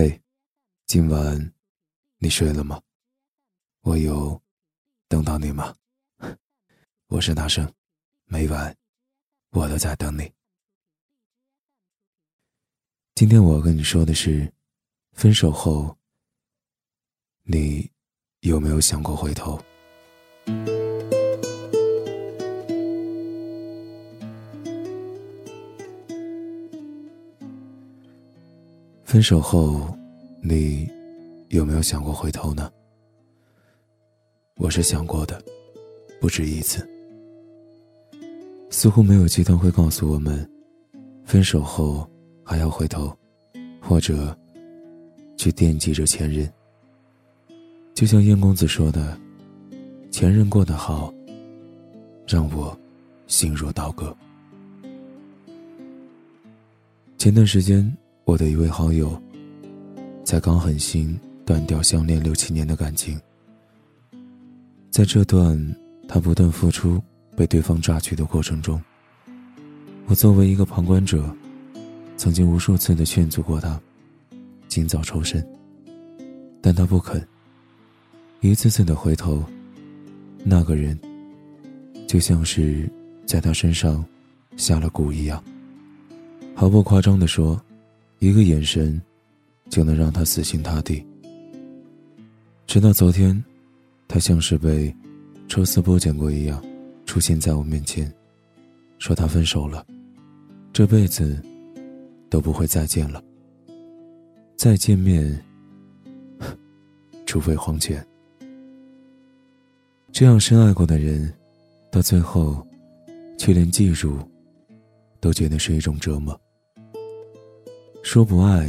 嘿，今晚你睡了吗？我有等到你吗？我是大圣，每晚我都在等你。今天我要跟你说的是，分手后，你有没有想过回头？分手后，你有没有想过回头呢？我是想过的，不止一次。似乎没有鸡汤会告诉我们，分手后还要回头，或者去惦记着前任。就像燕公子说的：“前任过得好，让我心如刀割。”前段时间。我的一位好友，才刚狠心断掉相恋六七年的感情，在这段他不断付出被对方榨取的过程中，我作为一个旁观者，曾经无数次的劝阻过他，尽早抽身，但他不肯，一次次的回头，那个人，就像是在他身上下了蛊一样，毫不夸张的说。一个眼神，就能让他死心塌地。直到昨天，他像是被抽丝剥茧过一样，出现在我面前，说他分手了，这辈子都不会再见了。再见面，除非黄泉。这样深爱过的人，到最后，却连记住，都觉得是一种折磨。说不爱，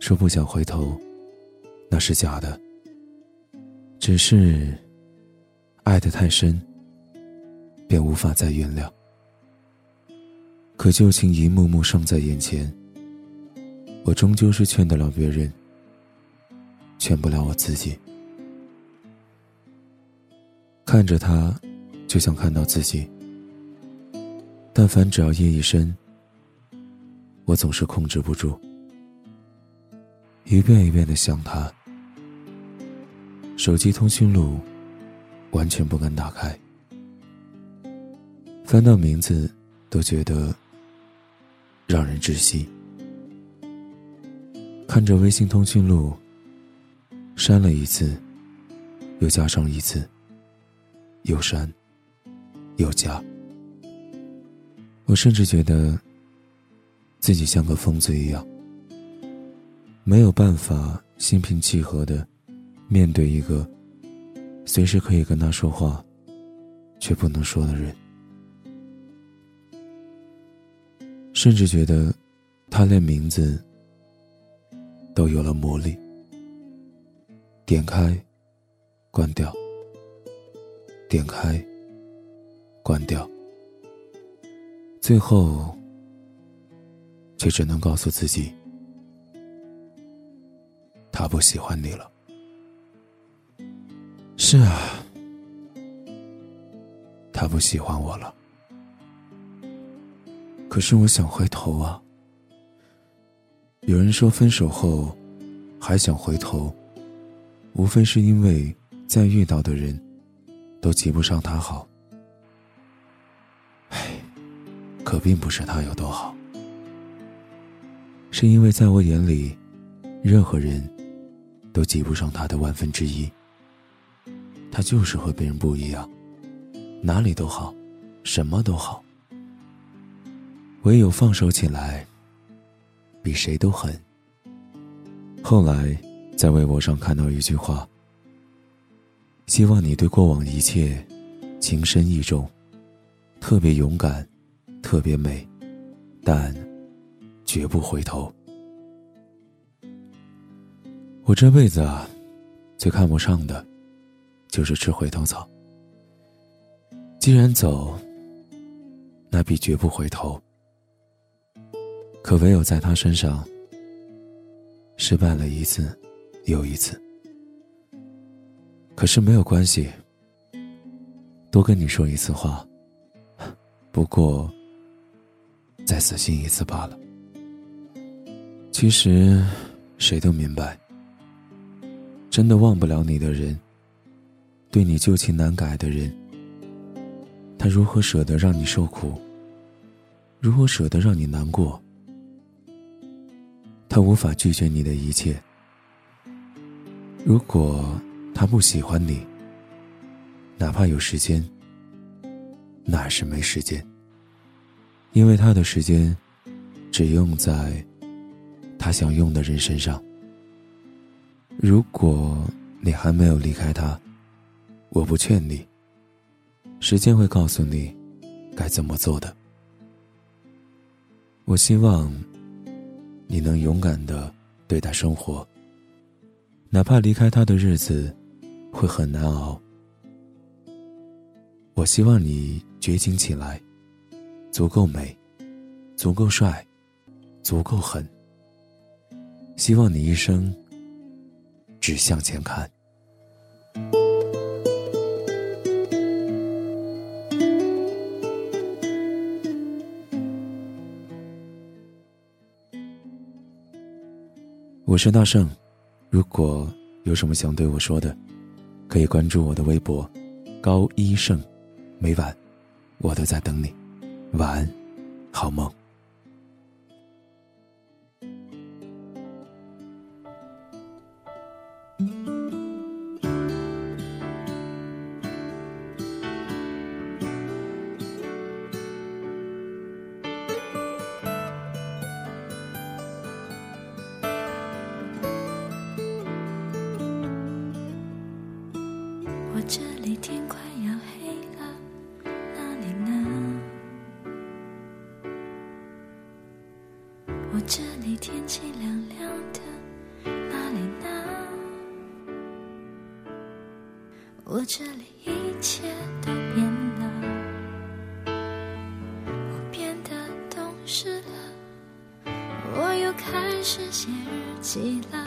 说不想回头，那是假的。只是爱得太深，便无法再原谅。可旧情一幕幕尚在眼前，我终究是劝得了别人，劝不了我自己。看着他，就像看到自己。但凡只要夜一深。我总是控制不住，一遍一遍的想他。手机通讯录完全不敢打开，翻到名字都觉得让人窒息。看着微信通讯录，删了一次，又加上一次，又删，又加。我甚至觉得。自己像个疯子一样，没有办法心平气和的面对一个随时可以跟他说话却不能说的人，甚至觉得他连名字都有了魔力。点开，关掉；点开，关掉，最后。却只能告诉自己，他不喜欢你了。是啊，他不喜欢我了。可是我想回头啊。有人说，分手后还想回头，无非是因为再遇到的人，都及不上他好。唉，可并不是他有多好。是因为在我眼里，任何人都及不上他的万分之一。他就是和别人不一样，哪里都好，什么都好。唯有放手起来，比谁都狠。后来在微博上看到一句话：“希望你对过往一切情深意重，特别勇敢，特别美，但……”绝不回头。我这辈子啊，最看不上的，就是吃回头草。既然走，那必绝不回头。可唯有在他身上，失败了一次又一次。可是没有关系，多跟你说一次话，不过再死心一次罢了。其实，谁都明白，真的忘不了你的人，对你旧情难改的人，他如何舍得让你受苦？如何舍得让你难过？他无法拒绝你的一切。如果他不喜欢你，哪怕有时间，那是没时间。因为他的时间，只用在他想用的人身上。如果你还没有离开他，我不劝你。时间会告诉你该怎么做的。我希望你能勇敢的对待生活，哪怕离开他的日子会很难熬。我希望你绝情起来。足够美，足够帅，足够狠。希望你一生只向前看。我是大圣，如果有什么想对我说的，可以关注我的微博“高一胜”，每晚我都在等你。晚安，好梦。这里天快要黑了，哪里呢？我这里天气凉凉的，哪里呢？我这里一切都变了，我变得懂事了，我又开始写日记了，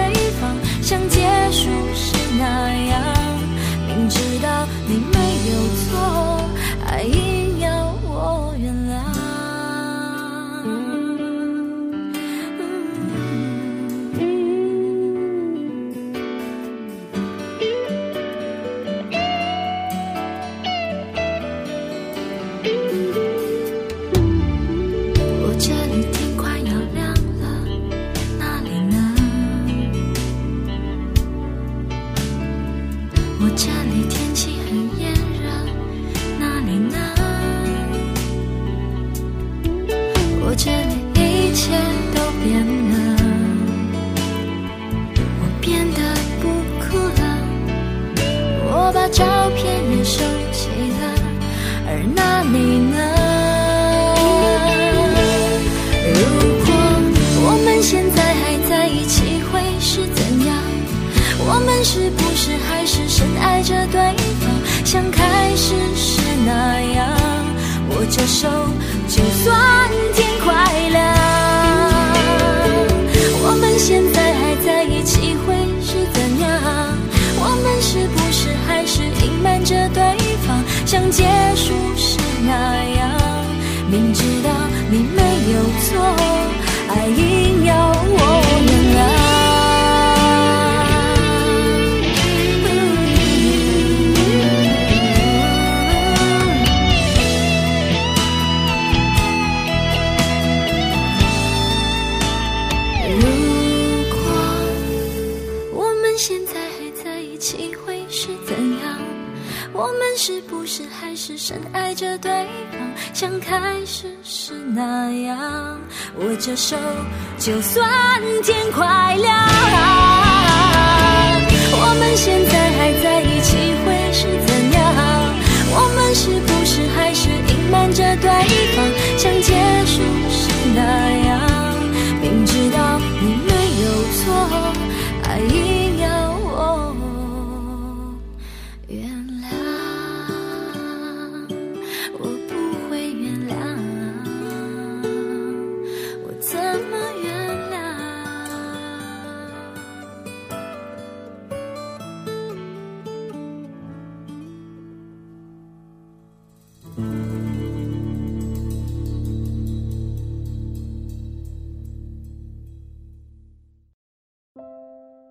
着对方，像开始时那样？握着手，就算是深爱着对方，像开始时那样？握着手，就算天快亮。我们现在